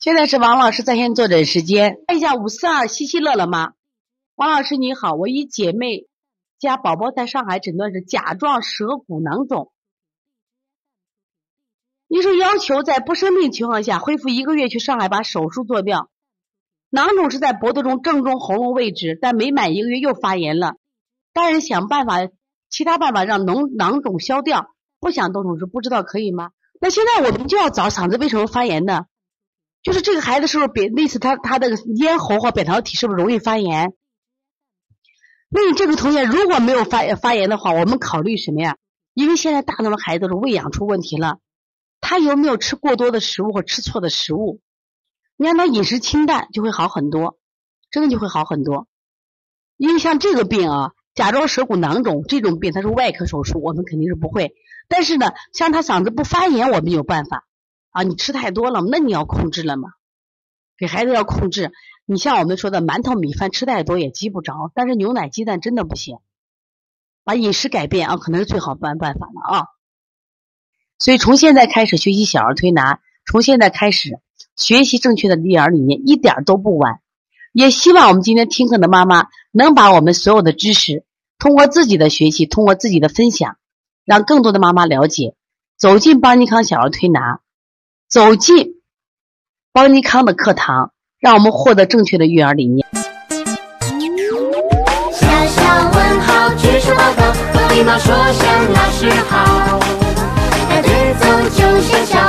现在是王老师在线坐诊时间，看一下五四二西西乐了吗？王老师你好，我一姐妹家宝宝在上海诊断是甲状舌骨囊肿，医生要求在不生病情况下恢复一个月去上海把手术做掉。囊肿是在脖子中正中喉咙位置，但没满一个月又发炎了。大人想办法，其他办法让脓囊肿消掉，不想动手术，不知道可以吗？那现在我们就要找嗓子为什么发炎呢？就是这个孩子是不是扁类似他他的咽喉或扁桃体是不是容易发炎？那你这个同学如果没有发发炎的话，我们考虑什么呀？因为现在大多数孩子都是喂养出问题了，他有没有吃过多的食物或吃错的食物？你让他饮食清淡就会好很多，真的就会好很多。因为像这个病啊，甲状舌骨囊肿这种病，它是外科手术，我们肯定是不会。但是呢，像他嗓子不发炎，我们有办法。啊，你吃太多了，那你要控制了嘛？给孩子要控制。你像我们说的馒头、米饭吃太多也积不着，但是牛奶、鸡蛋真的不行。把饮食改变啊，可能是最好办办法了啊。所以从现在开始学习小儿推拿，从现在开始学习正确的育儿理念，一点都不晚。也希望我们今天听课的妈妈能把我们所有的知识，通过自己的学习，通过自己的分享，让更多的妈妈了解，走进邦尼康小儿推拿。走进邦尼康的课堂，让我们获得正确的育儿理念。小小问号，举手报告，和礼貌说声老师好。带队走就像小。